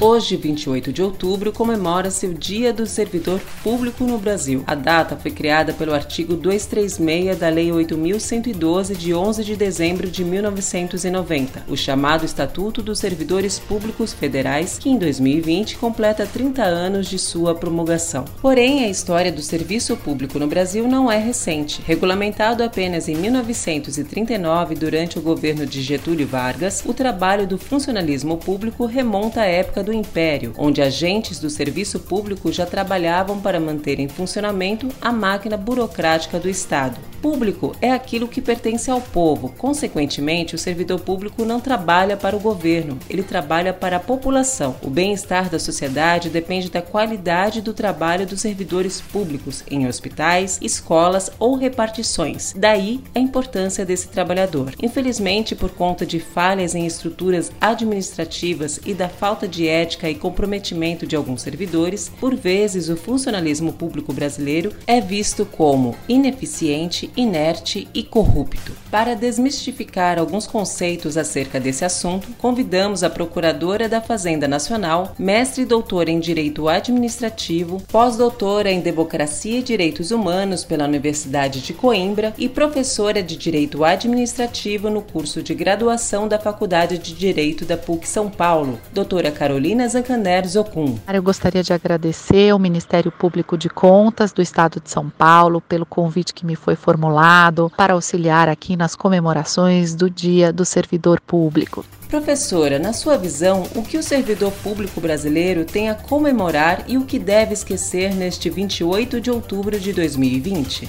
Hoje, 28 de outubro, comemora-se o Dia do Servidor Público no Brasil. A data foi criada pelo artigo 236 da Lei 8112 de 11 de dezembro de 1990, o chamado Estatuto dos Servidores Públicos Federais, que em 2020 completa 30 anos de sua promulgação. Porém, a história do serviço público no Brasil não é recente. Regulamentado apenas em 1939 durante o governo de Getúlio Vargas, o trabalho do funcionalismo público remonta à época do Império, onde agentes do serviço público já trabalhavam para manter em funcionamento a máquina burocrática do Estado. Público é aquilo que pertence ao povo, consequentemente, o servidor público não trabalha para o governo, ele trabalha para a população. O bem-estar da sociedade depende da qualidade do trabalho dos servidores públicos em hospitais, escolas ou repartições. Daí a importância desse trabalhador. Infelizmente, por conta de falhas em estruturas administrativas e da falta de ética e comprometimento de alguns servidores, por vezes o funcionalismo público brasileiro é visto como ineficiente, inerte e corrupto. Para desmistificar alguns conceitos acerca desse assunto, convidamos a Procuradora da Fazenda Nacional, mestre e doutora em Direito Administrativo, pós-doutora em Democracia e Direitos Humanos pela Universidade de Coimbra e professora de Direito Administrativo no curso de graduação da Faculdade de Direito da PUC São Paulo, doutora Carolina Zancaner Zocum. Eu gostaria de agradecer ao Ministério Público de Contas do Estado de São Paulo pelo convite que me foi formulado para auxiliar aqui nas comemorações do Dia do Servidor Público. Professora, na sua visão, o que o servidor público brasileiro tem a comemorar e o que deve esquecer neste 28 de outubro de 2020?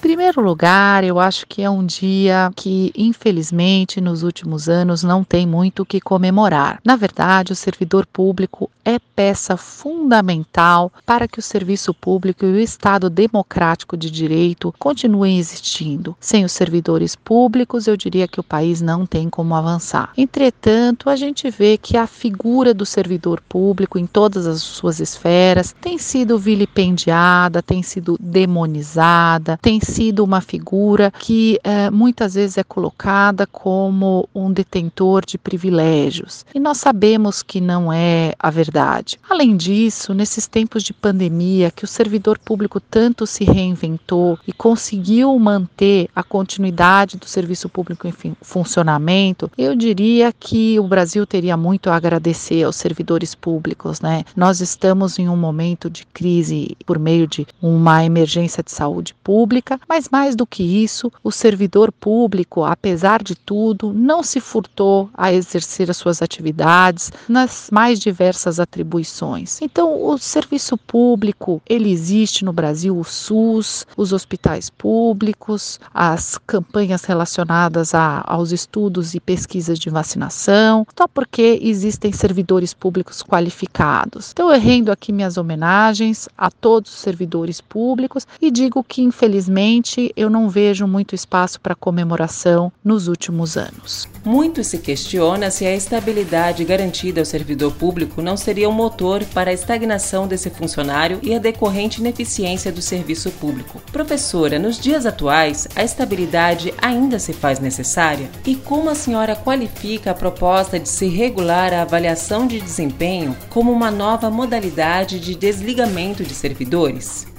primeiro lugar, eu acho que é um dia que, infelizmente, nos últimos anos não tem muito o que comemorar. Na verdade, o servidor público é peça fundamental para que o serviço público e o Estado democrático de direito continuem existindo. Sem os servidores públicos, eu diria que o país não tem como avançar. Entretanto, a gente vê que a figura do servidor público em todas as suas esferas tem sido vilipendiada, tem sido demonizada, tem sido uma figura que é, muitas vezes é colocada como um detentor de privilégios. E nós sabemos que não é a verdade. Além disso, nesses tempos de pandemia, que o servidor público tanto se reinventou e conseguiu manter a continuidade do serviço público em funcionamento, eu diria que o Brasil teria muito a agradecer aos servidores públicos, né? Nós estamos em um momento de crise por meio de uma emergência de saúde pública mas mais do que isso, o servidor público, apesar de tudo, não se furtou a exercer as suas atividades nas mais diversas atribuições. Então, o serviço público, ele existe no Brasil, o SUS, os hospitais públicos, as campanhas relacionadas a, aos estudos e pesquisas de vacinação, só porque existem servidores públicos qualificados. Então, eu rendo aqui minhas homenagens a todos os servidores públicos e digo que, infelizmente, eu não vejo muito espaço para comemoração nos últimos anos. Muito se questiona se a estabilidade garantida ao servidor público não seria um motor para a estagnação desse funcionário e a decorrente ineficiência do serviço público. Professora, nos dias atuais, a estabilidade ainda se faz necessária? E como a senhora qualifica a proposta de se regular a avaliação de desempenho como uma nova modalidade de desligamento de servidores?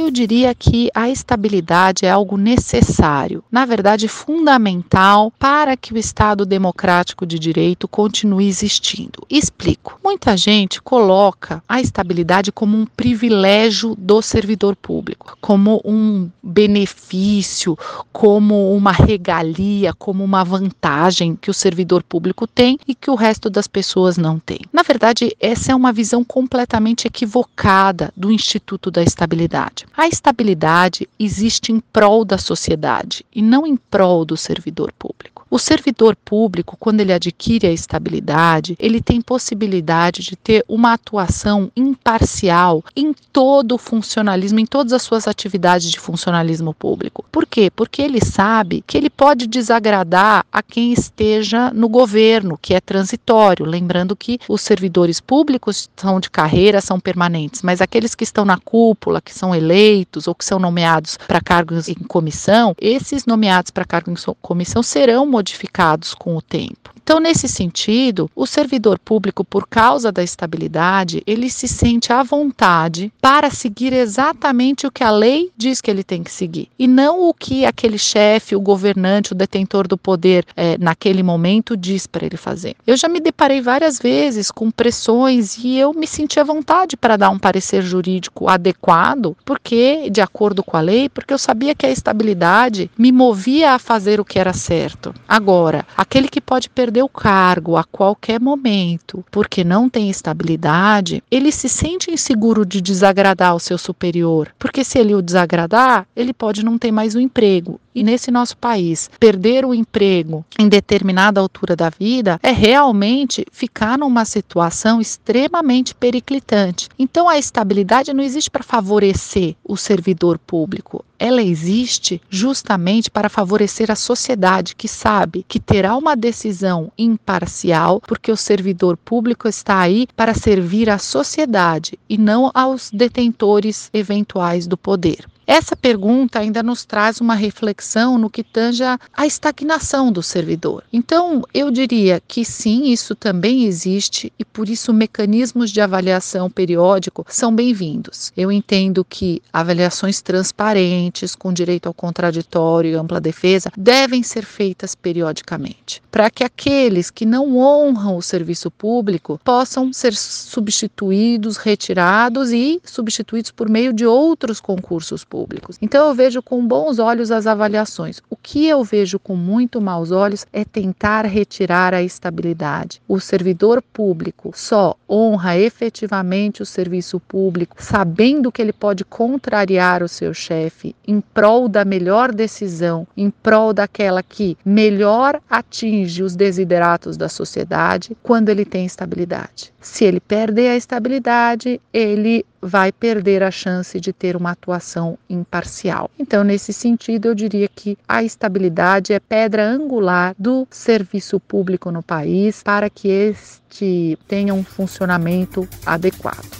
Eu diria que a estabilidade é algo necessário, na verdade fundamental para que o Estado democrático de direito continue existindo. Explico. Muita gente coloca a estabilidade como um privilégio do servidor público, como um benefício, como uma regalia, como uma vantagem que o servidor público tem e que o resto das pessoas não tem. Na verdade, essa é uma visão completamente equivocada do Instituto da Estabilidade. A estabilidade existe em prol da sociedade e não em prol do servidor público. O servidor público, quando ele adquire a estabilidade, ele tem possibilidade de ter uma atuação imparcial em todo o funcionalismo, em todas as suas atividades de funcionalismo público. Por quê? Porque ele sabe que ele pode desagradar a quem esteja no governo, que é transitório. Lembrando que os servidores públicos são de carreira, são permanentes, mas aqueles que estão na cúpula, que são eleitos ou que são nomeados para cargos em comissão, esses nomeados para cargos em comissão serão modificados com o tempo. Então, nesse sentido, o servidor público, por causa da estabilidade, ele se sente à vontade para seguir exatamente o que a lei diz que ele tem que seguir e não o que aquele chefe, o governante, o detentor do poder é, naquele momento diz para ele fazer. Eu já me deparei várias vezes com pressões e eu me senti à vontade para dar um parecer jurídico adequado, porque de acordo com a lei, porque eu sabia que a estabilidade me movia a fazer o que era certo. Agora, aquele que pode perder perder o cargo a qualquer momento porque não tem estabilidade, ele se sente inseguro de desagradar o seu superior, porque se ele o desagradar, ele pode não ter mais o um emprego. E nesse nosso país, perder o emprego em determinada altura da vida é realmente ficar numa situação extremamente periclitante. Então a estabilidade não existe para favorecer o servidor público, ela existe justamente para favorecer a sociedade que sabe que terá uma decisão imparcial, porque o servidor público está aí para servir à sociedade e não aos detentores eventuais do poder. Essa pergunta ainda nos traz uma reflexão no que tange a estagnação do servidor. Então, eu diria que sim, isso também existe e por isso mecanismos de avaliação periódico são bem-vindos. Eu entendo que avaliações transparentes, com direito ao contraditório e ampla defesa, devem ser feitas periodicamente, para que aqueles que não honram o serviço público possam ser substituídos, retirados e substituídos por meio de outros concursos públicos públicos. Então eu vejo com bons olhos as avaliações. O que eu vejo com muito maus olhos é tentar retirar a estabilidade. O servidor público só honra efetivamente o serviço público, sabendo que ele pode contrariar o seu chefe em prol da melhor decisão, em prol daquela que melhor atinge os desideratos da sociedade quando ele tem estabilidade. Se ele perder a estabilidade, ele vai perder a chance de ter uma atuação imparcial. Então, nesse sentido, eu diria que a estabilidade é pedra angular do serviço público no país para que este tenha um funcionamento adequado.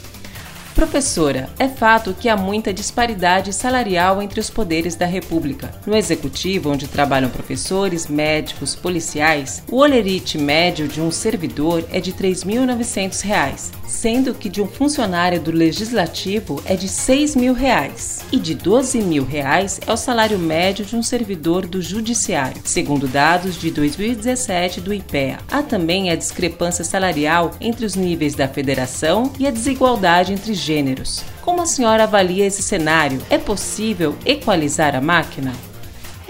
Professora, é fato que há muita disparidade salarial entre os poderes da República. No executivo, onde trabalham professores, médicos, policiais, o olerite médio de um servidor é de R$ 3.900, sendo que de um funcionário do legislativo é de R$ 6.000 e de R$ 12.000 é o salário médio de um servidor do judiciário, segundo dados de 2017 do IPEA. Há também a discrepância salarial entre os níveis da federação e a desigualdade entre gêneros. Como a senhora avalia esse cenário? É possível equalizar a máquina?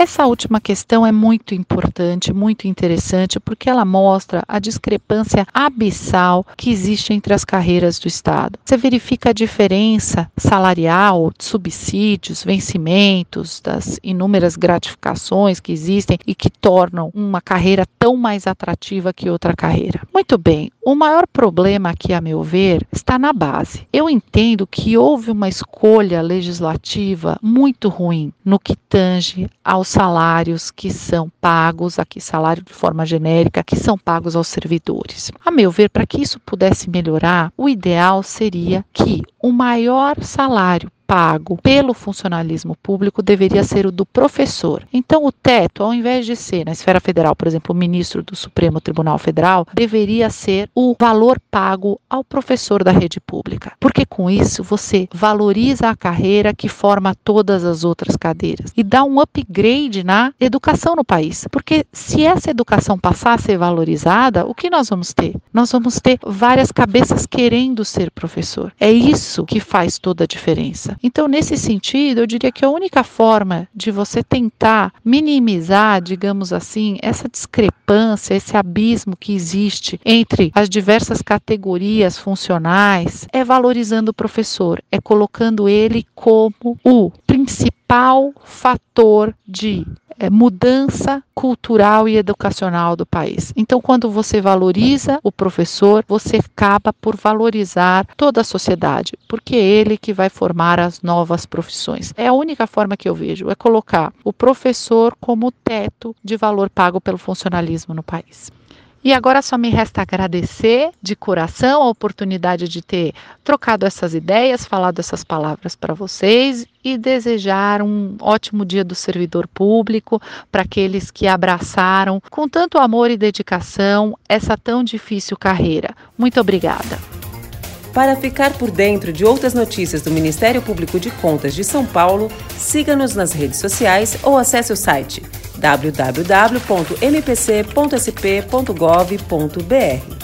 Essa última questão é muito importante, muito interessante, porque ela mostra a discrepância abissal que existe entre as carreiras do Estado. Você verifica a diferença salarial, subsídios, vencimentos, das inúmeras gratificações que existem e que tornam uma carreira tão mais atrativa que outra carreira. Muito bem, o maior problema aqui, a meu ver, está na base. Eu entendo que houve uma escolha legislativa muito ruim no que tange aos salários que são pagos, aqui salário de forma genérica, que são pagos aos servidores. A meu ver, para que isso pudesse melhorar, o ideal seria que o maior salário pago pelo funcionalismo público deveria ser o do professor. Então, o teto, ao invés de ser na esfera federal, por exemplo, o ministro do Supremo Tribunal Federal, deveria ser o valor pago ao professor da rede pública. Porque com isso você valoriza a carreira que forma todas as outras cadeiras e dá um upgrade na educação no país. Porque se essa educação passar a ser valorizada, o que nós vamos ter? Nós vamos ter várias cabeças querendo ser professor. É isso que faz toda a diferença. Então, nesse sentido, eu diria que a única forma de você tentar minimizar, digamos assim, essa discrepância, esse abismo que existe entre as diversas categorias funcionais é valorizando o professor, é colocando ele como o principal fator de é, mudança cultural e educacional do país. Então, quando você valoriza o professor, você acaba por valorizar toda a sociedade, porque é ele que vai formar as novas profissões. É a única forma que eu vejo, é colocar o professor como teto de valor pago pelo funcionalismo no país. E agora só me resta agradecer de coração a oportunidade de ter trocado essas ideias, falado essas palavras para vocês e desejar um ótimo dia do servidor público para aqueles que abraçaram com tanto amor e dedicação essa tão difícil carreira. Muito obrigada. Para ficar por dentro de outras notícias do Ministério Público de Contas de São Paulo, siga-nos nas redes sociais ou acesse o site www.mpc.sp.gov.br.